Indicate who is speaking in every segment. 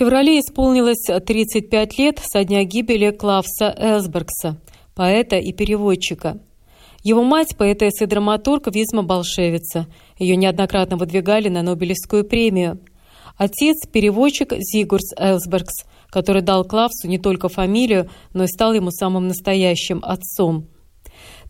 Speaker 1: Феврале исполнилось 35 лет со дня гибели Клавса Элсбергса, поэта и переводчика. Его мать – поэтесса и драматург Визма Болшевица. Ее неоднократно выдвигали на Нобелевскую премию. Отец – переводчик Зигурс Элсбергс, который дал Клавсу не только фамилию, но и стал ему самым настоящим отцом.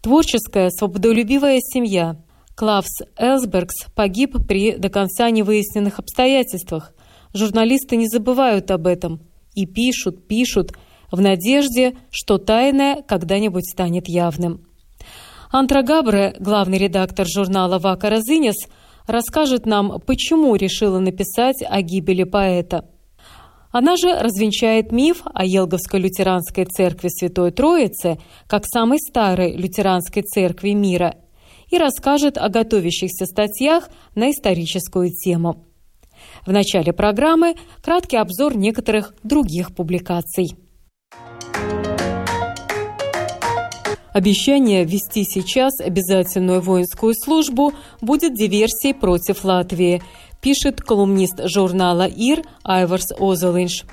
Speaker 1: Творческая, свободолюбивая семья – Клавс Элсбергс погиб при до конца невыясненных обстоятельствах. Журналисты не забывают об этом и пишут, пишут, в надежде, что тайное когда-нибудь станет явным. Антра Габре, главный редактор журнала «Вака Розынес», расскажет нам, почему решила написать о гибели поэта. Она же развенчает миф о Елговской лютеранской церкви Святой Троицы как самой старой лютеранской церкви мира – и расскажет о готовящихся статьях на историческую тему. В начале программы краткий обзор некоторых других публикаций. Обещание ввести сейчас обязательную воинскую службу будет диверсией против Латвии, пишет колумнист журнала «Ир» Айварс Озелинш.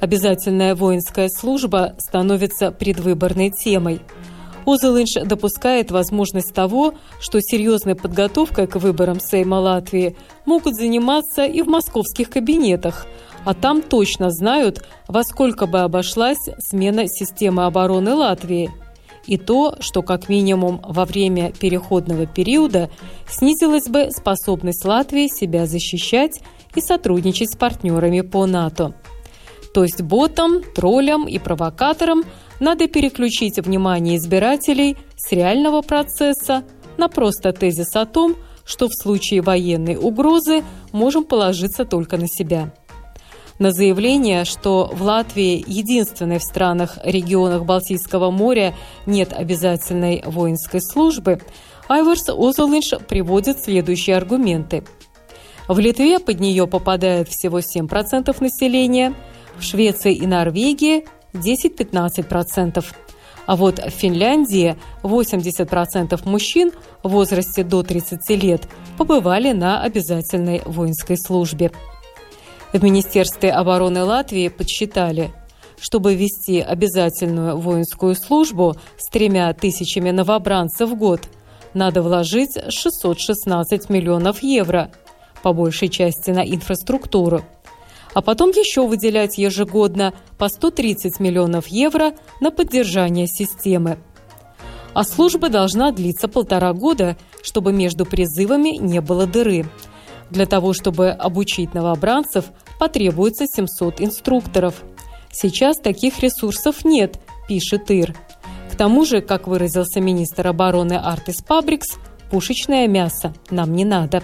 Speaker 1: Обязательная воинская служба становится предвыборной темой – Озелынш допускает возможность того, что серьезной подготовкой к выборам Сейма Латвии могут заниматься и в московских кабинетах, а там точно знают, во сколько бы обошлась смена системы обороны Латвии. И то, что как минимум во время переходного периода снизилась бы способность Латвии себя защищать и сотрудничать с партнерами по НАТО. То есть ботам, троллям и провокаторам – надо переключить внимание избирателей с реального процесса на просто тезис о том, что в случае военной угрозы можем положиться только на себя. На заявление, что в Латвии, единственной в странах регионах Балтийского моря, нет обязательной воинской службы, Айварс Озолинш приводит следующие аргументы. В Литве под нее попадает всего 7% населения, в Швеции и Норвегии 10-15%. А вот в Финляндии 80% мужчин в возрасте до 30 лет побывали на обязательной воинской службе. В Министерстве обороны Латвии подсчитали, чтобы вести обязательную воинскую службу с тремя тысячами новобранцев в год, надо вложить 616 миллионов евро, по большей части на инфраструктуру – а потом еще выделять ежегодно по 130 миллионов евро на поддержание системы. А служба должна длиться полтора года, чтобы между призывами не было дыры. Для того, чтобы обучить новобранцев, потребуется 700 инструкторов. Сейчас таких ресурсов нет, пишет Ир. К тому же, как выразился министр обороны Артис Пабрикс, пушечное мясо нам не надо.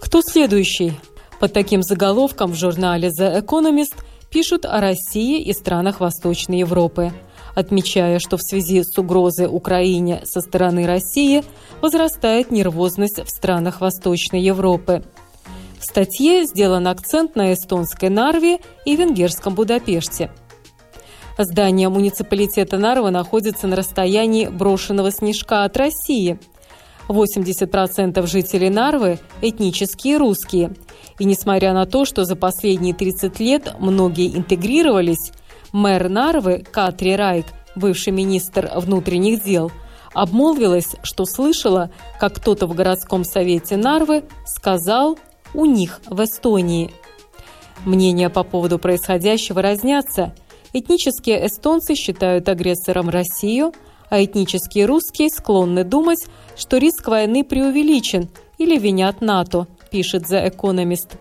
Speaker 1: Кто следующий? Под таким заголовком в журнале The Economist пишут о России и странах Восточной Европы, отмечая, что в связи с угрозой Украине со стороны России возрастает нервозность в странах Восточной Европы. В статье сделан акцент на эстонской Нарве и венгерском Будапеште. Здание муниципалитета Нарва находится на расстоянии брошенного снежка от России. 80% жителей Нарвы – этнические русские – и несмотря на то, что за последние 30 лет многие интегрировались, мэр Нарвы Катри Райк, бывший министр внутренних дел, обмолвилась, что слышала, как кто-то в городском совете Нарвы сказал «у них в Эстонии». Мнения по поводу происходящего разнятся. Этнические эстонцы считают агрессором Россию, а этнические русские склонны думать, что риск войны преувеличен или винят НАТО – пишет The Economist.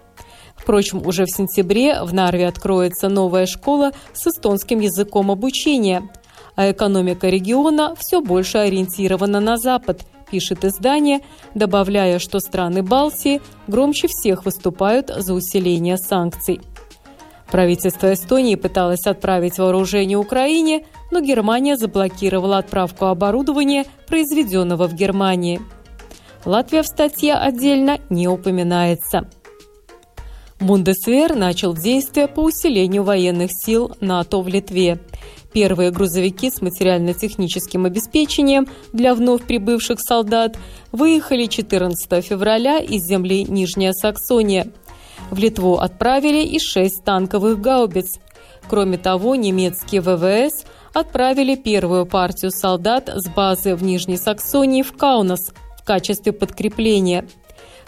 Speaker 1: Впрочем, уже в сентябре в Нарве откроется новая школа с эстонским языком обучения, а экономика региона все больше ориентирована на Запад, пишет издание, добавляя, что страны Балтии громче всех выступают за усиление санкций. Правительство Эстонии пыталось отправить вооружение Украине, но Германия заблокировала отправку оборудования, произведенного в Германии. Латвия в статье отдельно не упоминается. Бундесвер начал действия по усилению военных сил НАТО в Литве. Первые грузовики с материально-техническим обеспечением для вновь прибывших солдат выехали 14 февраля из земли Нижняя Саксония. В Литву отправили и шесть танковых гаубиц. Кроме того, немецкие ВВС отправили первую партию солдат с базы в Нижней Саксонии в Каунас в качестве подкрепления.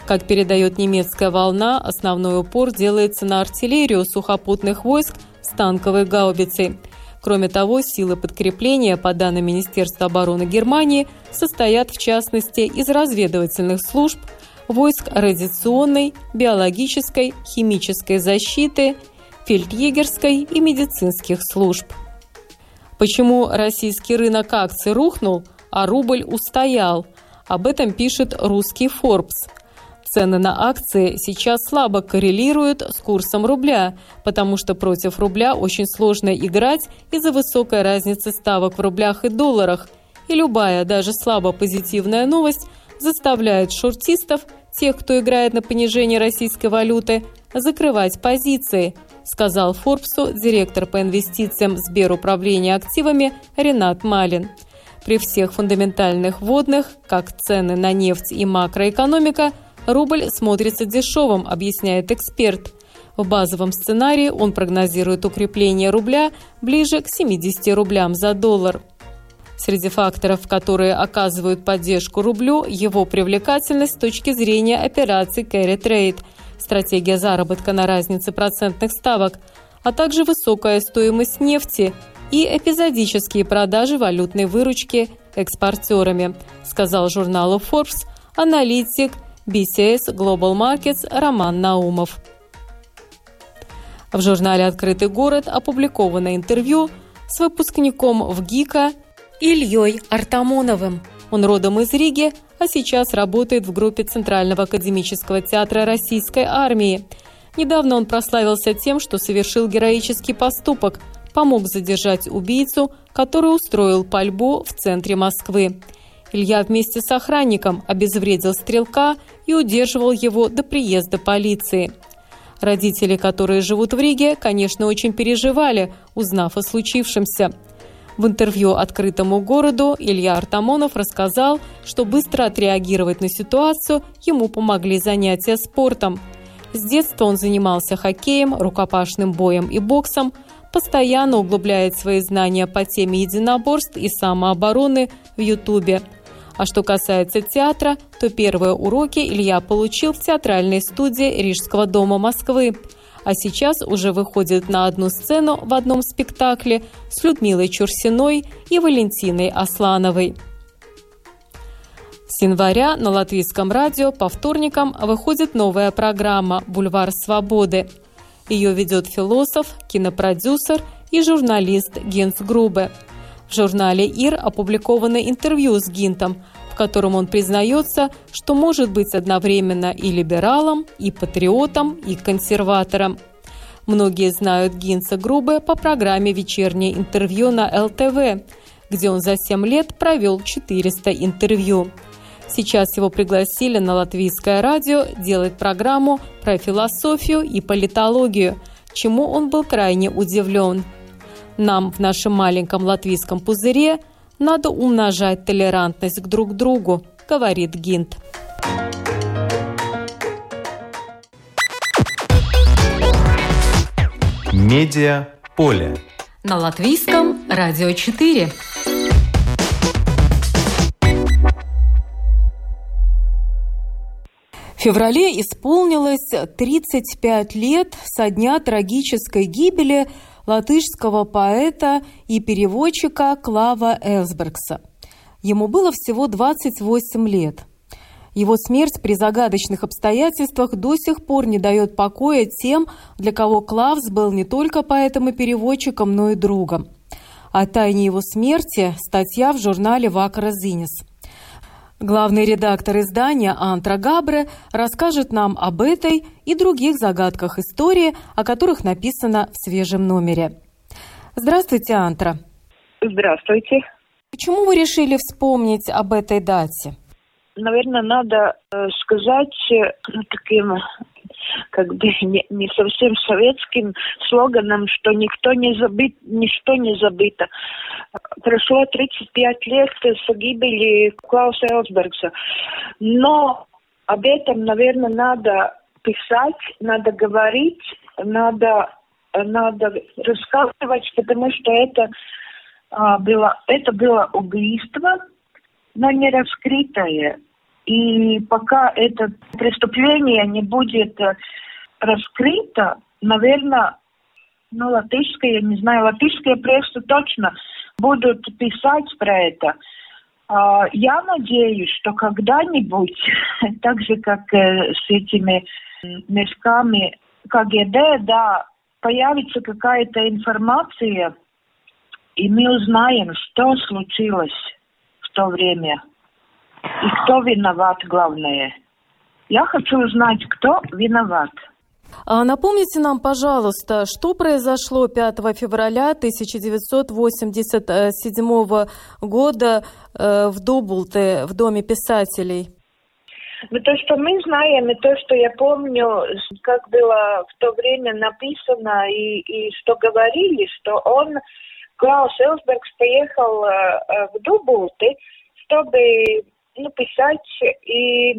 Speaker 1: Как передает немецкая волна, основной упор делается на артиллерию сухопутных войск с танковой гаубицей – Кроме того, силы подкрепления, по данным Министерства обороны Германии, состоят в частности из разведывательных служб, войск радиационной, биологической, химической защиты, фельдъегерской и медицинских служб. Почему российский рынок акций рухнул, а рубль устоял? Об этом пишет русский Forbes – Цены на акции сейчас слабо коррелируют с курсом рубля, потому что против рубля очень сложно играть из-за высокой разницы ставок в рублях и долларах. И любая, даже слабо позитивная новость заставляет шортистов, тех, кто играет на понижение российской валюты, закрывать позиции, сказал Форбсу директор по инвестициям Сберуправления активами Ренат Малин. При всех фундаментальных водных, как цены на нефть и макроэкономика – Рубль смотрится дешевым, объясняет эксперт. В базовом сценарии он прогнозирует укрепление рубля ближе к 70 рублям за доллар. Среди факторов, которые оказывают поддержку рублю, его привлекательность с точки зрения операций carry trade, стратегия заработка на разнице процентных ставок, а также высокая стоимость нефти и эпизодические продажи валютной выручки экспортерами, сказал журналу Forbes аналитик BCS Global Markets Роман Наумов. В журнале «Открытый город» опубликовано интервью с выпускником в ГИКа Ильей Артамоновым. Он родом из Риги, а сейчас работает в группе Центрального академического театра Российской армии. Недавно он прославился тем, что совершил героический поступок, помог задержать убийцу, который устроил пальбу в центре Москвы. Илья вместе с охранником обезвредил стрелка и удерживал его до приезда полиции. Родители, которые живут в Риге, конечно, очень переживали, узнав о случившемся. В интервью открытому городу Илья Артамонов рассказал, что быстро отреагировать на ситуацию ему помогли занятия спортом. С детства он занимался хоккеем, рукопашным боем и боксом, постоянно углубляет свои знания по теме единоборств и самообороны в Ютубе – а что касается театра, то первые уроки Илья получил в театральной студии Рижского дома Москвы. А сейчас уже выходит на одну сцену в одном спектакле с Людмилой Чурсиной и Валентиной Аслановой. С января на латвийском радио по вторникам выходит новая программа «Бульвар свободы». Ее ведет философ, кинопродюсер и журналист Генс Грубе – в журнале «Ир» опубликовано интервью с Гинтом, в котором он признается, что может быть одновременно и либералом, и патриотом, и консерватором. Многие знают Гинца Грубе по программе «Вечернее интервью» на ЛТВ, где он за 7 лет провел 400 интервью. Сейчас его пригласили на латвийское радио делать программу про философию и политологию, чему он был крайне удивлен. Нам в нашем маленьком латвийском пузыре надо умножать толерантность к друг другу, говорит Гинт.
Speaker 2: Медиа поле.
Speaker 3: На латвийском радио 4.
Speaker 1: Феврале исполнилось 35 лет со дня трагической гибели латышского поэта и переводчика Клава Элсбергса. Ему было всего 28 лет. Его смерть при загадочных обстоятельствах до сих пор не дает покоя тем, для кого Клавс был не только поэтом и переводчиком, но и другом. О тайне его смерти статья в журнале «Вакра Зинис».
Speaker 3: Главный редактор издания Антра Габре расскажет нам об этой и других загадках истории, о которых написано в свежем номере. Здравствуйте, Антра.
Speaker 4: Здравствуйте.
Speaker 3: Почему вы решили вспомнить об этой дате?
Speaker 4: Наверное, надо э, сказать э, таким как бы не, не совсем советским слоганом, что никто не забит, ничто не забыто. Прошло 35 лет с гибели Клауса Элсбергса. Но об этом, наверное, надо писать, надо говорить, надо, надо рассказывать, потому что это а, было, это было убийство, но не раскрытое. И пока это преступление не будет э, раскрыто, наверное, ну, латышская, я не знаю, латышская пресса точно будут писать про это. А, я надеюсь, что когда-нибудь, так же, как э, с этими мешками КГБ, да, появится какая-то информация, и мы узнаем, что случилось в то время. И кто виноват, главное. Я хочу узнать, кто виноват.
Speaker 3: А напомните нам, пожалуйста, что произошло 5 февраля 1987 года э, в Дублте, в Доме писателей?
Speaker 4: Ну, то, что мы знаем, и то, что я помню, как было в то время написано и, и что говорили, что он, Клаус Элсбергс, поехал э, в Дублты, чтобы ну, писать и э,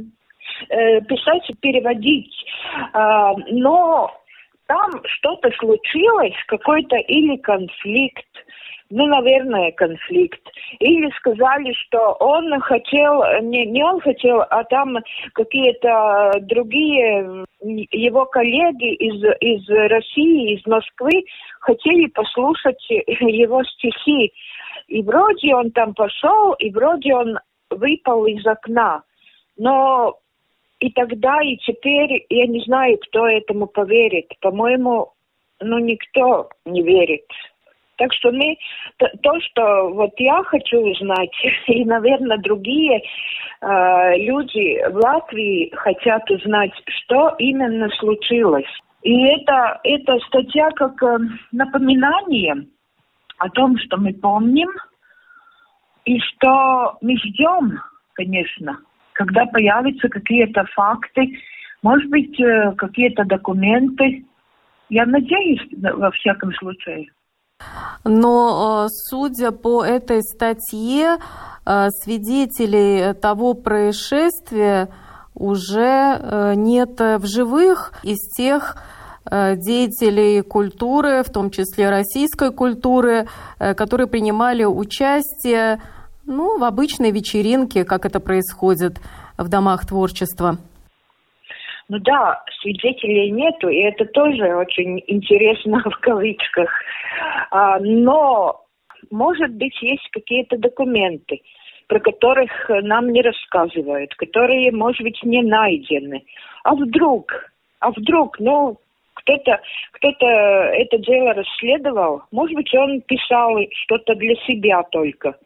Speaker 4: писать и переводить. А, но там что-то случилось, какой-то или конфликт, ну, наверное, конфликт. Или сказали, что он хотел, не, не он хотел, а там какие-то другие его коллеги из, из России, из Москвы хотели послушать его стихи. И вроде он там пошел, и вроде он выпал из окна. Но и тогда, и теперь я не знаю, кто этому поверит. По-моему, ну, никто не верит. Так что мы, то, то, что вот я хочу узнать, и, наверное, другие э, люди в Латвии хотят узнать, что именно случилось. И это, эта статья как э, напоминание о том, что мы помним, и что мы ждем, конечно, когда появятся какие-то факты, может быть, э, какие-то документы. Я надеюсь, во всяком случае.
Speaker 3: Но, э, судя по этой статье, э, свидетелей того происшествия уже нет в живых из тех деятелей культуры, в том числе российской культуры, которые принимали участие ну, в обычной вечеринке, как это происходит в домах творчества.
Speaker 4: Ну да, свидетелей нету, и это тоже очень интересно в кавычках. А, но, может быть, есть какие-то документы, про которых нам не рассказывают, которые, может быть, не найдены. А вдруг, а вдруг, ну, кто-то кто-то это дело расследовал, может быть, он писал что-то для себя только –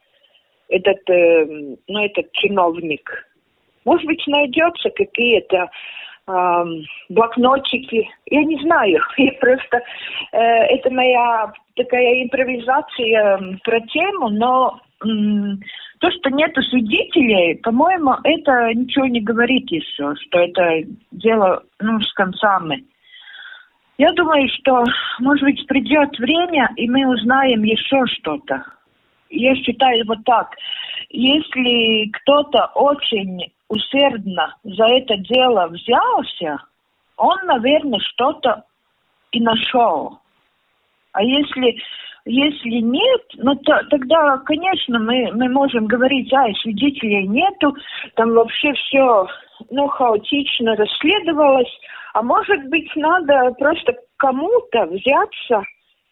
Speaker 4: этот, э, ну, этот чиновник. Может быть, найдется какие-то э, блокнотики. Я не знаю. Я просто... Э, это моя такая импровизация про тему, но э, то, что нету свидетелей, по-моему, это ничего не говорит еще, что это дело ну, с концами. Я думаю, что, может быть, придет время, и мы узнаем еще что-то я считаю вот так. Если кто-то очень усердно за это дело взялся, он, наверное, что-то и нашел. А если, если нет, ну то, тогда, конечно, мы, мы можем говорить, ай, свидетелей нету, там вообще все ну, хаотично расследовалось, а может быть, надо просто кому-то взяться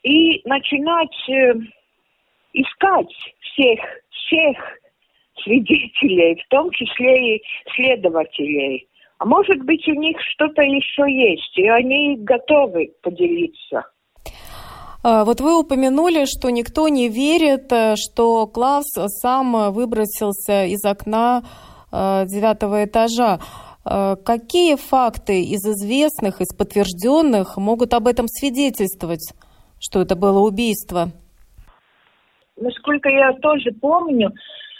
Speaker 4: и начинать э, искать всех, всех свидетелей, в том числе и следователей. А может быть, у них что-то еще есть, и они готовы поделиться.
Speaker 3: А, вот вы упомянули, что никто не верит, э, что Клаус сам выбросился из окна девятого этажа. Какие факты из известных, из подтвержденных могут об этом свидетельствовать, что это было убийство?
Speaker 4: Насколько я тоже помню,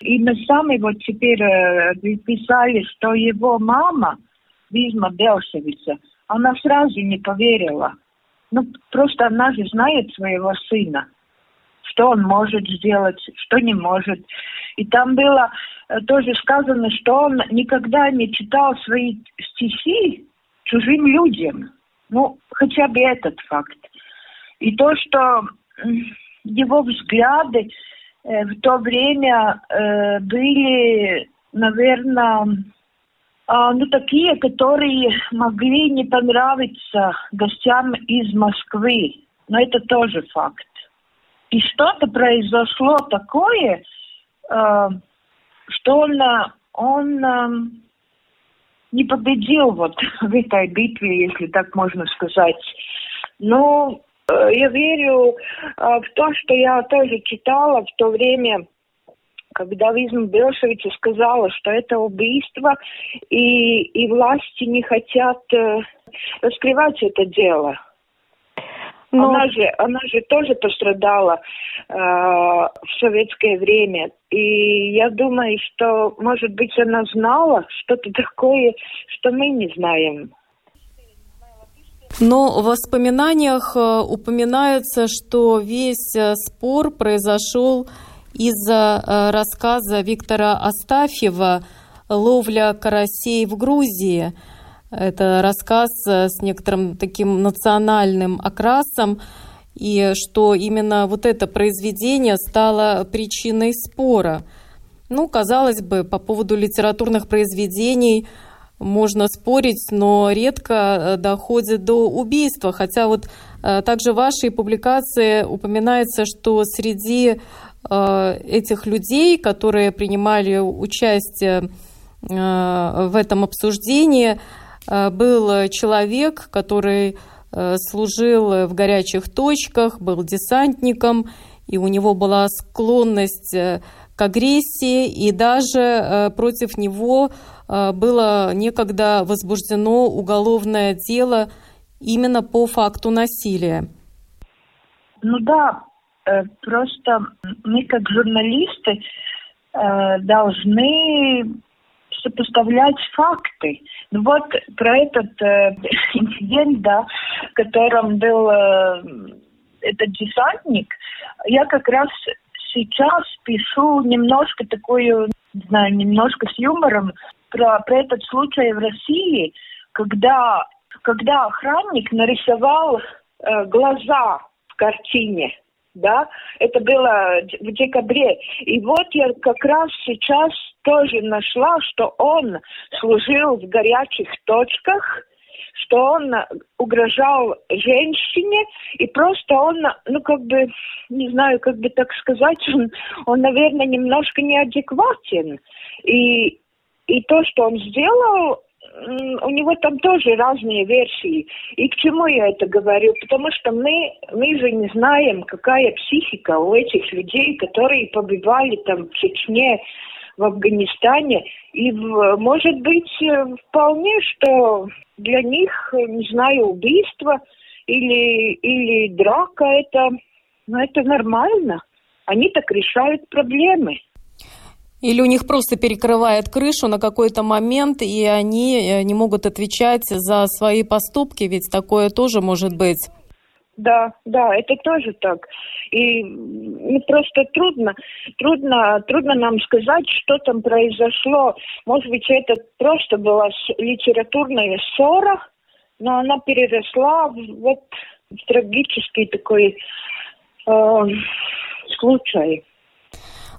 Speaker 4: и мы сами вот теперь э, писали, что его мама, Визма Белшевица, она сразу не поверила. Ну, просто она же знает своего сына, что он может сделать, что не может. И там было э, тоже сказано, что он никогда не читал свои стихи чужим людям. Ну, хотя бы этот факт. И то, что его взгляды э, в то время э, были, наверное, э, ну, такие, которые могли не понравиться гостям из Москвы. Но это тоже факт. И что-то произошло такое, э, что он, он не победил вот в этой битве, если так можно сказать. Но я верю э, в то, что я тоже читала в то время, когда Визм Белшевича сказала, что это убийство, и, и власти не хотят э, раскрывать это дело. Но... Она же, она же тоже пострадала э, в советское время. И я думаю, что, может быть, она знала что-то такое, что мы не знаем.
Speaker 3: Но в воспоминаниях э, упоминается, что весь э, спор произошел из-за э, рассказа Виктора Астафьева «Ловля карасей в Грузии». Это рассказ с некоторым таким национальным окрасом, и что именно вот это произведение стало причиной спора. Ну, казалось бы, по поводу литературных произведений – можно спорить, но редко э, доходит до убийства. Хотя вот э, также в вашей публикации упоминается, что среди э, этих людей, которые принимали участие в этом обсуждении, был человек, который служил в горячих точках, был десантником, и у него была склонность к агрессии, и даже против него было некогда возбуждено уголовное дело именно по факту насилия.
Speaker 4: Ну да, э, просто мы как журналисты э, должны сопоставлять факты. Ну вот про этот инцидент, да, в котором был этот десантник, я как раз сейчас пишу немножко такую, не знаю, немножко с юмором про, про этот случай в России, когда, когда охранник нарисовал э, глаза в картине, да, это было в декабре. И вот я как раз сейчас тоже нашла, что он служил в горячих точках, что он угрожал женщине, и просто он, ну, как бы, не знаю, как бы так сказать, он, он наверное, немножко неадекватен. И, и то, что он сделал, у него там тоже разные версии. И к чему я это говорю? Потому что мы, мы же не знаем, какая психика у этих людей, которые побывали там в Чечне, в Афганистане. И может быть вполне, что для них, не знаю, убийство или, или драка это, ну, это нормально. Они так решают проблемы.
Speaker 3: Или у них просто перекрывает крышу на какой-то момент, и они э, не могут отвечать за свои поступки, ведь такое тоже может быть.
Speaker 4: Да, да, это тоже так. И ну, просто трудно, трудно, трудно нам сказать, что там произошло. Может быть, это просто была литературная ссора, но она переросла в, вот, в трагический такой э, случай.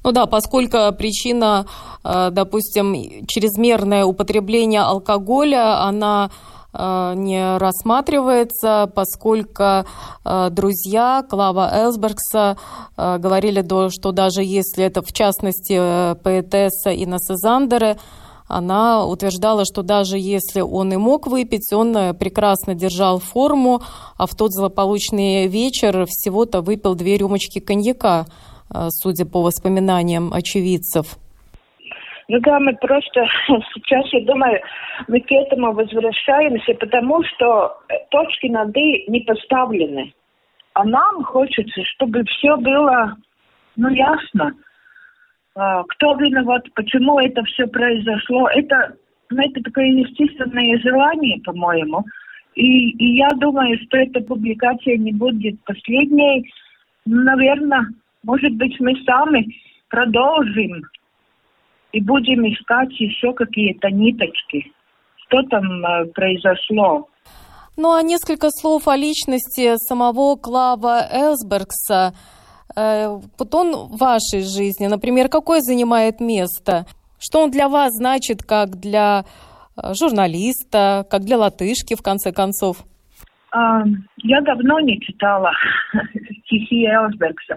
Speaker 3: Ну да, поскольку причина, э, допустим, чрезмерное употребление алкоголя, она э, не рассматривается, поскольку э, друзья Клава Элсбергса говорили, что даже если это, в частности, поэтесса Инесса Зандере, она утверждала, что даже если он и мог выпить, он прекрасно держал форму, а в тот злополучный вечер всего-то выпил две рюмочки коньяка. Э, судя по воспоминаниям очевидцев.
Speaker 4: Ну да, мы просто сейчас, я думаю, мы к этому возвращаемся, потому что точки над «и» не поставлены. А нам хочется, чтобы все было, ну, ясно. А, кто виноват, почему это все произошло. Это, ну, это такое естественное желание, по-моему. И, и я думаю, что эта публикация не будет последней. Наверное, может быть, мы сами продолжим и будем искать еще какие-то ниточки. Что там э, произошло?
Speaker 3: Ну а несколько слов о личности самого Клава Элсбергса. Э, вот он в вашей жизни, например, какое занимает место? Что он для вас значит как для э, журналиста, как для латышки, в конце концов?
Speaker 4: Я давно не читала стихи Элсбергса.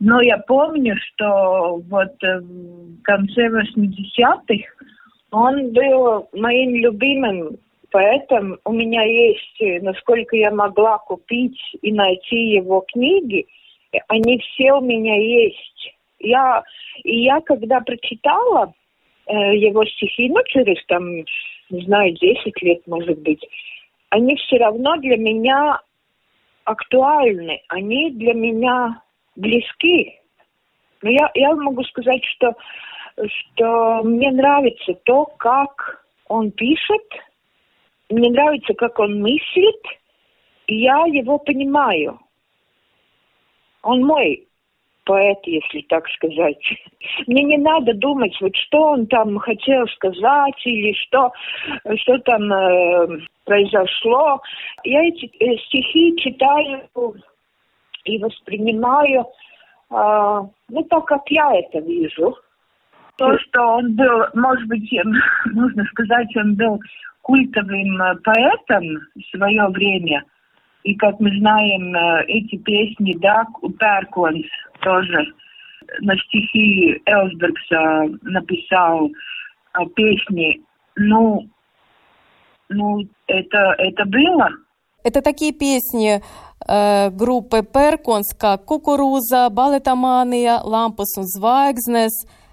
Speaker 4: Но я помню, что вот э, в конце 80-х он был моим любимым поэтом. У меня есть, э, насколько я могла купить и найти его книги, они все у меня есть. Я, и я когда прочитала э, его стихи, ну, через там, не знаю, 10 лет, может быть, они все равно для меня актуальны, они для меня близки. Но я, я могу сказать, что, что мне нравится то, как он пишет, мне нравится, как он мыслит, и я его понимаю. Он мой поэт, если так сказать. Мне не надо думать, вот что он там хотел сказать или что, что там э, произошло. Я эти э, стихи читаю и воспринимаю, э, ну, так, как я это вижу. То, что он был, может быть, нужно сказать, он был культовым э, поэтом в свое время. И, как мы знаем, э, эти песни, да, Перконс тоже на стихи Элсбергса написал а, песни. Ну, ну, это, это было.
Speaker 3: Это такие песни группы Перконс, как «Кукуруза», «Балетомания», «Лампус un zvaigznes»,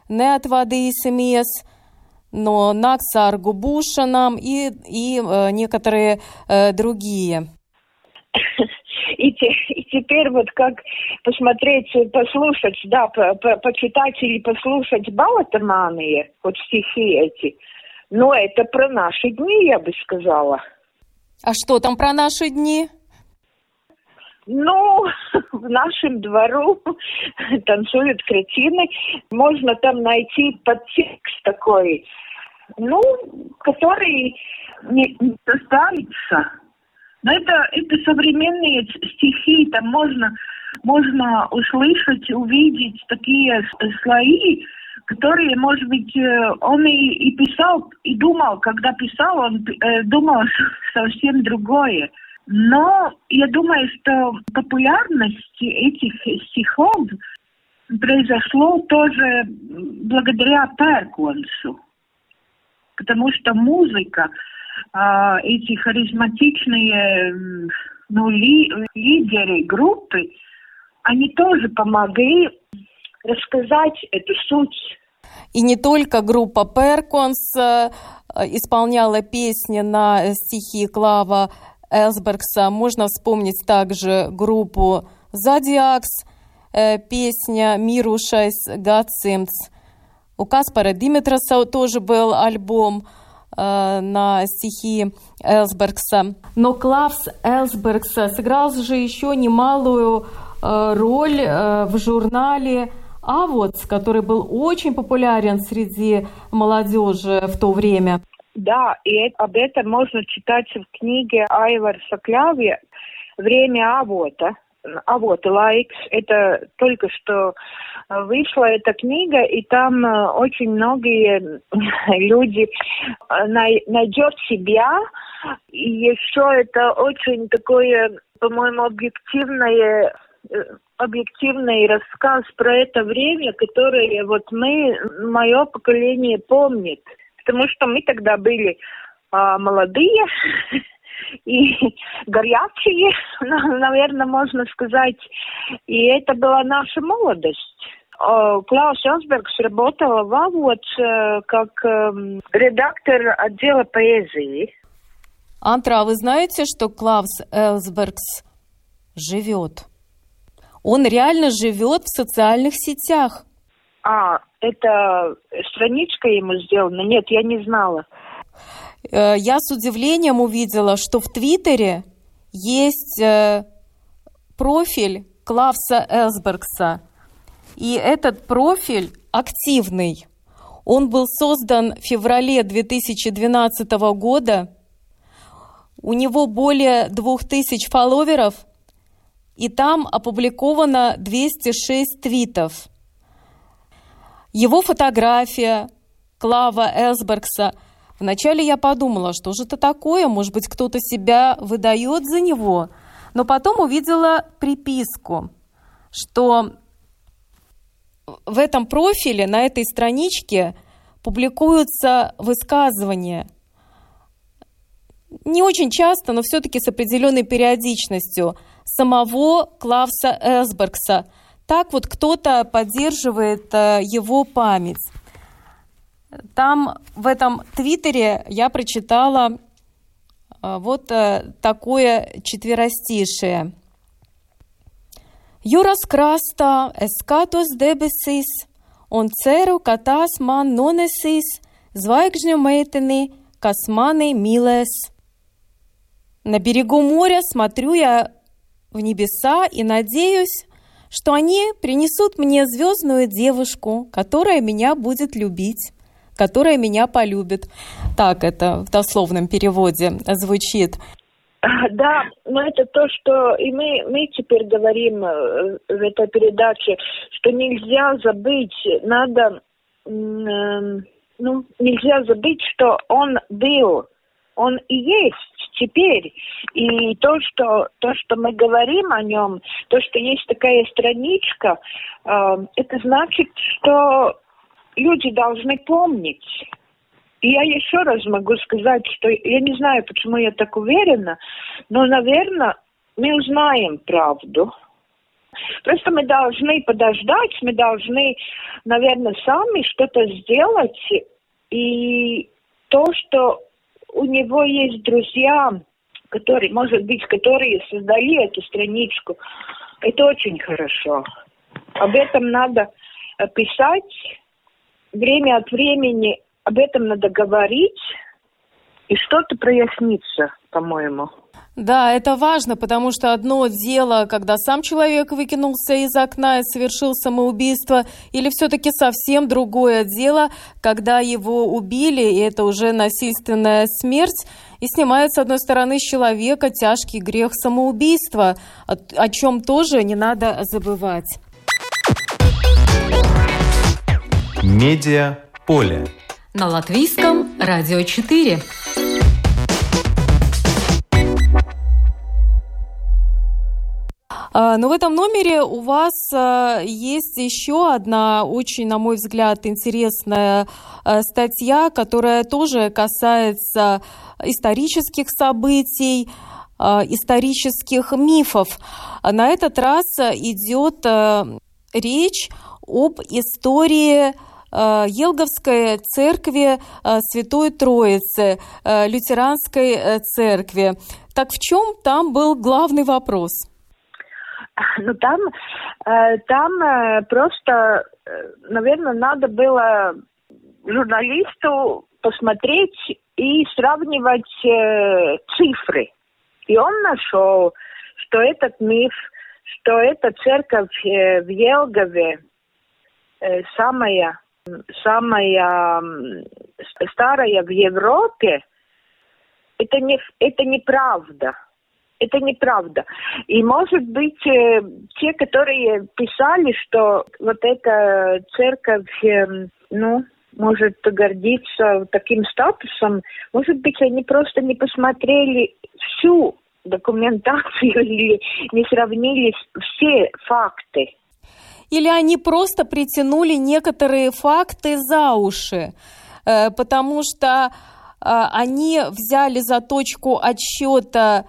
Speaker 3: «Neatvadīsimies», но Наксаргу Бушанам и, и некоторые э, другие.
Speaker 4: И, те, и теперь вот как посмотреть, послушать, да, по, по, почитать или послушать Балатаманы, вот стихи эти, ну, это про наши дни, я бы сказала.
Speaker 3: А что там про наши дни?
Speaker 4: Ну, в нашем двору танцуют кретины. Можно там найти подтекст такой, ну, который не, не составится. Но это, это современные стихи, там можно, можно услышать, увидеть такие слои, которые, может быть, э, он и, и писал, и думал, когда писал, он э, думал совсем другое. Но я думаю, что популярность этих стихов произошло тоже благодаря Перконсу. Потому что музыка, э, эти харизматичные ну, ли, лидеры группы, они тоже помогли рассказать эту суть.
Speaker 3: И не только группа Перконс э, исполняла песни на стихи Клава Элсбергса. Можно вспомнить также группу Зодиакс, э, песня «Мирушайс Гацимц». У Каспара Димитраса тоже был альбом э, на стихи Элсбергса. Но Клавс Элсбергса сыграл же еще немалую э, роль в журнале «Авотс», который был очень популярен среди молодежи в то время.
Speaker 4: Да, и об этом можно читать в книге Айварса Клявья «Время Авота». Авот Лайкс, это только что вышла эта книга, и там э, очень многие люди э, найдет себя, и еще это очень такое, по-моему, объективное э, объективный рассказ про это время, которое вот мы, мое поколение помнит потому что мы тогда были а, молодые и горячие, наверное, можно сказать. И это была наша молодость. Клаус Элсбергс работала в АВОД как редактор отдела поэзии.
Speaker 3: Антра, а вы знаете, что Клаус Элсбергс живет? Он реально живет в социальных сетях.
Speaker 4: А, это страничка ему сделана? Нет, я не знала.
Speaker 3: Э, я с удивлением увидела, что в Твиттере есть э, профиль Клавса Элсбергса. И этот профиль активный. Он был создан в феврале 2012 года. У него более 2000 фолловеров, и там опубликовано 206 твитов. Его фотография Клава Элсбергса. Вначале я подумала, что же это такое, может быть, кто-то себя выдает за него. Но потом увидела приписку, что в этом профиле, на этой страничке публикуются высказывания. Не очень часто, но все-таки с определенной периодичностью самого Клавса Элсбергса. Так вот кто-то поддерживает э, его память. Там в этом твиттере я прочитала э, вот э, такое четверостишее. Jūras krastā es skatos debesīs un ceru, ka tās man nonesīs zvaigžņu meiteni. На берегу моря смотрю я в небеса и надеюсь, что они принесут мне звездную девушку, которая меня будет любить, которая меня полюбит. Так это в дословном переводе звучит.
Speaker 4: Да, но это то, что и мы, мы теперь говорим э, в этой передаче, что нельзя забыть, надо, э, ну, нельзя забыть, что он был, он и есть теперь. И то, что, то, что мы говорим о нем, то, что есть такая страничка, э, это значит, что люди должны помнить и я еще раз могу сказать, что я не знаю, почему я так уверена, но, наверное, мы узнаем правду. Просто мы должны подождать, мы должны, наверное, сами что-то сделать. И то, что у него есть друзья, которые, может быть, которые создали эту страничку, это очень хорошо. Об этом надо писать. Время от времени об этом надо говорить, и что-то прояснится, по-моему.
Speaker 3: Да, это важно, потому что одно дело, когда сам человек выкинулся из окна и совершил самоубийство, или все-таки совсем другое дело, когда его убили, и это уже насильственная смерть, и снимает, с одной стороны, с человека тяжкий грех самоубийства, о, о чем тоже не надо забывать.
Speaker 2: Медиа поле
Speaker 1: на латвийском радио 4.
Speaker 3: Но в этом номере у вас а, есть еще одна очень, на мой взгляд, интересная а, статья, которая тоже касается исторических событий, исторических мифов. На этот раз идет речь об истории Э, Елговской церкви э, Святой Троицы, э, лютеранской церкви. Так в чем там был главный вопрос?
Speaker 4: Ну там, там просто, наверное, надо было журналисту посмотреть и сравнивать цифры. И он нашел, что этот миф, что эта церковь в Елгове самая самая старая в Европе, это, не, это неправда. Это неправда. И, может быть, э, те, которые писали, что вот эта церковь, э, ну, может гордиться таким статусом, может быть, они просто не посмотрели всю документацию или не сравнили все факты
Speaker 3: или они просто притянули некоторые факты за уши, э, потому что э, они взяли за точку отсчета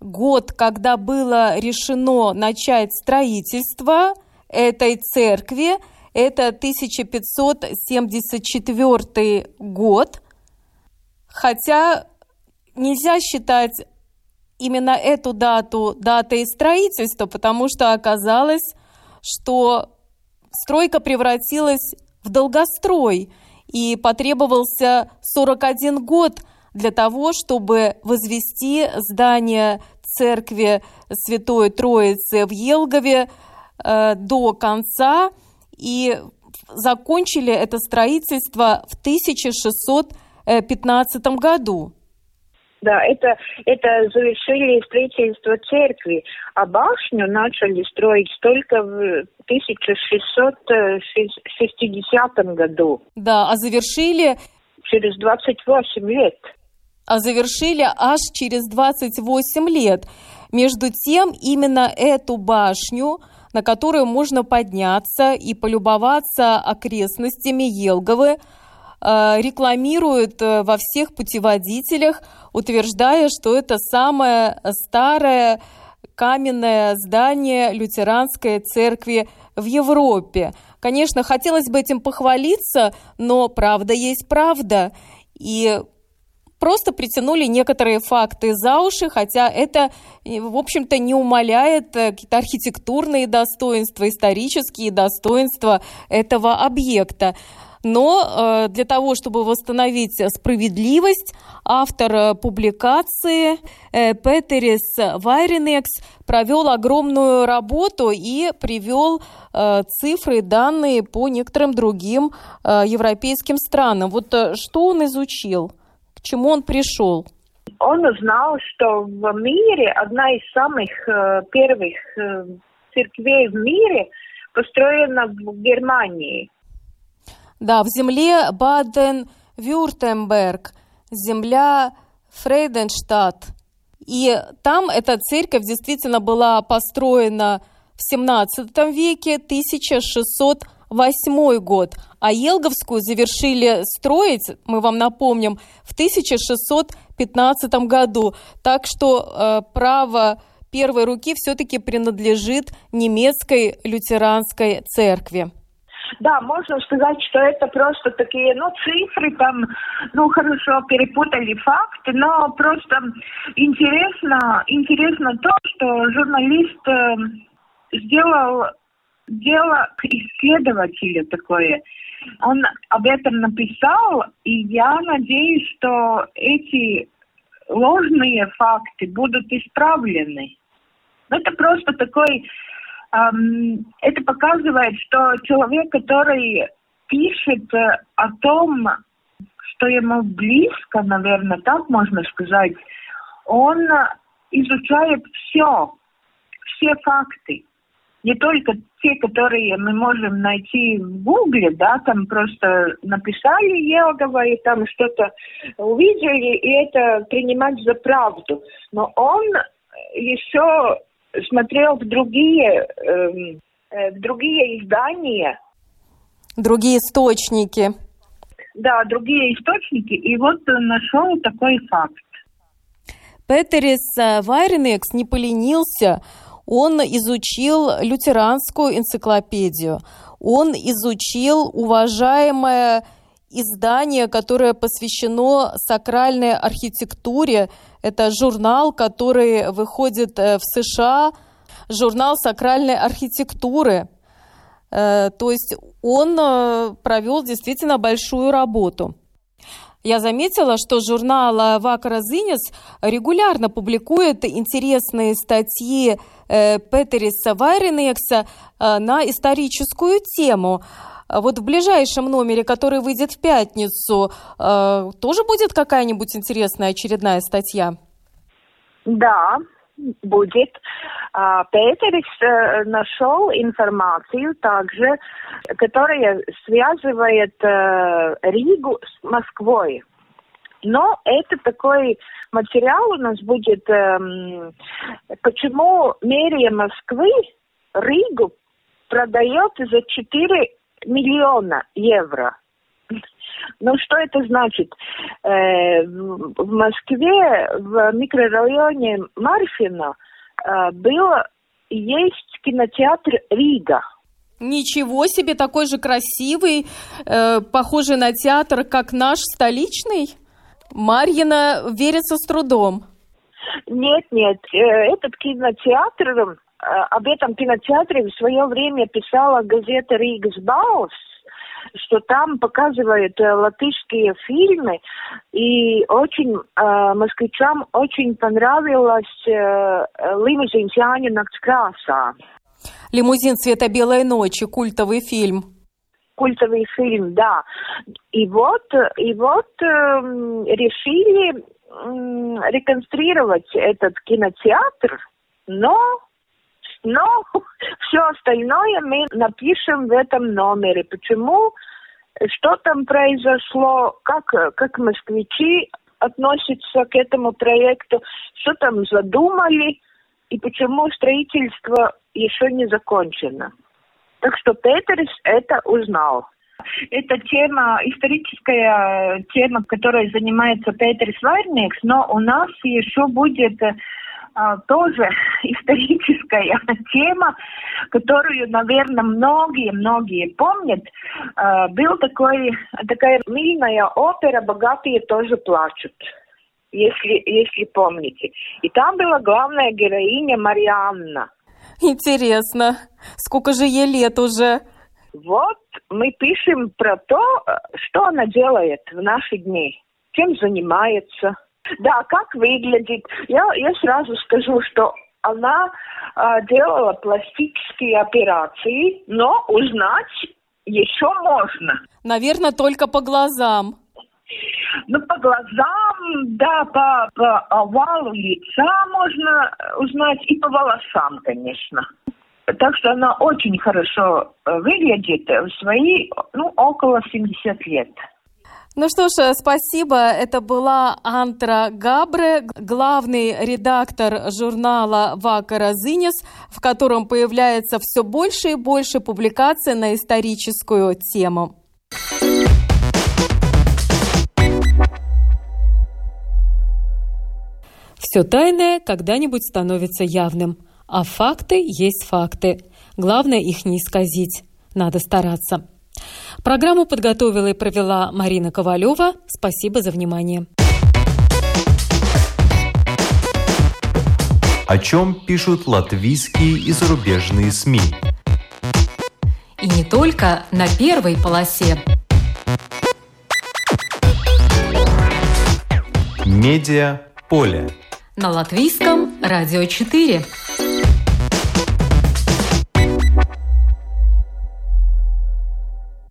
Speaker 3: год, когда было решено начать строительство этой церкви, Это 1574 год, хотя нельзя считать именно эту дату датой строительства, потому что оказалось, что стройка превратилась в долгострой, и потребовался 41 год для того, чтобы возвести здание церкви Святой Троицы в Елгове э, до конца, и закончили это строительство в 1615 году.
Speaker 4: Да, это, это завершили строительство церкви, а башню начали строить только в 1660 году.
Speaker 3: Да, а завершили...
Speaker 4: Через 28 лет.
Speaker 3: А завершили аж через 28 лет. Между тем, именно эту башню, на которую можно подняться и полюбоваться окрестностями Елговы, Э, рекламируют э, во всех путеводителях, утверждая, что это самое старое каменное здание лютеранской церкви в Европе. Конечно, хотелось бы этим похвалиться, но правда есть правда. И просто притянули некоторые факты за уши, хотя это, э, в общем-то, не умаляет какие-то архитектурные достоинства, исторические достоинства этого объекта. Но э, для того, чтобы восстановить справедливость, автор э, публикации э, Петерис Вайренекс провел огромную работу и привел цифры, данные по некоторым другим европейским странам. Вот что он изучил, к чему он пришел?
Speaker 4: Он узнал, что в мире одна из самых первых церквей в мире построена в Германии –
Speaker 3: да, в земле Баден-Вюртемберг, земля Фрейденштадт. И там эта церковь действительно была построена в 17 веке, 1608 год, а Елговскую завершили строить, мы вам напомним, в 1615 году. Так что э, право первой руки все-таки принадлежит немецкой лютеранской церкви.
Speaker 4: Да, можно сказать, что это просто такие, ну, цифры там, ну, хорошо, перепутали факты, но просто интересно, интересно то, что журналист э, сделал дело исследователя такое. Он об этом написал, и я надеюсь, что эти ложные факты будут исправлены. Это просто такой это показывает, что человек, который пишет э, о том, что ему близко, наверное, так можно сказать, он изучает все, все факты. Не только те, которые мы можем найти в Гугле, да, там просто написали Елгова и там что-то увидели, и это принимать за правду. Но он еще смотрел в другие, эм, э, в другие издания.
Speaker 3: Другие источники.
Speaker 4: Да, другие источники, и вот нашел такой факт.
Speaker 3: Петерис э, Вайренекс не поленился, он изучил лютеранскую энциклопедию, он изучил уважаемое издание, которое посвящено сакральной архитектуре. Это журнал, который выходит э, в США, журнал сакральной архитектуры. Э, то есть он э, провел действительно большую работу. Я заметила, что журнал «Вакара Зинес» регулярно публикует интересные статьи Петериса Вайренекса на историческую тему – вот в ближайшем номере, который выйдет в пятницу, э, тоже будет какая-нибудь интересная очередная статья?
Speaker 4: Да, будет. А, Петерис э, нашел информацию также, которая связывает э, Ригу с Москвой. Но это такой материал у нас будет, эм, почему мерия Москвы Ригу продает за 4 миллиона евро. Ну, что это значит? Э, в Москве, в микрорайоне Марфино, э, был, есть кинотеатр Рига.
Speaker 3: Ничего себе, такой же красивый, э, похожий на театр, как наш столичный. Марьина верится с трудом.
Speaker 4: Нет, нет, э, этот кинотеатр, э, об этом кинотеатре в свое время писала газета «Ригас Баус», что там показывают э, латышские фильмы, и очень э, москвичам очень понравилось э, «Лимузин Яня Нактскраса».
Speaker 3: «Лимузин цвета белой ночи», культовый фильм.
Speaker 4: Культовый фильм, да. И вот, и вот э, решили э, реконструировать этот кинотеатр, но но все остальное мы напишем в этом номере. Почему? Что там произошло? Как, как москвичи относятся к этому проекту? Что там задумали? И почему строительство еще не закончено? Так что Петерс это узнал. Это тема, историческая тема, которой занимается Петерс Вайрникс, но у нас еще будет а, тоже историческая тема, которую, наверное, многие-многие помнят. А, был такой, такая мильная опера «Богатые тоже плачут», если, если помните. И там была главная героиня Марианна.
Speaker 3: Интересно, сколько же ей лет уже?
Speaker 4: Вот мы пишем про то, что она делает в наши дни, чем занимается – да, как выглядит? Я, я сразу скажу, что она а, делала пластические операции, но узнать еще можно.
Speaker 3: Наверное, только по глазам.
Speaker 4: Ну, по глазам, да, по, по овалу лица можно узнать и по волосам, конечно. Так что она очень хорошо э, выглядит в свои, ну, около 70 лет.
Speaker 3: Ну что ж, э, спасибо. Это была Антра Габре, главный редактор журнала Вакара Зинес, в котором появляется все больше и больше публикаций на историческую тему. Все тайное когда-нибудь становится явным, а факты есть факты. Главное их не исказить. Надо стараться. Программу подготовила и провела Марина Ковалева. Спасибо за внимание.
Speaker 2: О чем пишут латвийские и зарубежные СМИ?
Speaker 1: И не только на первой полосе.
Speaker 2: Медиа поле.
Speaker 1: На латвийском радио 4.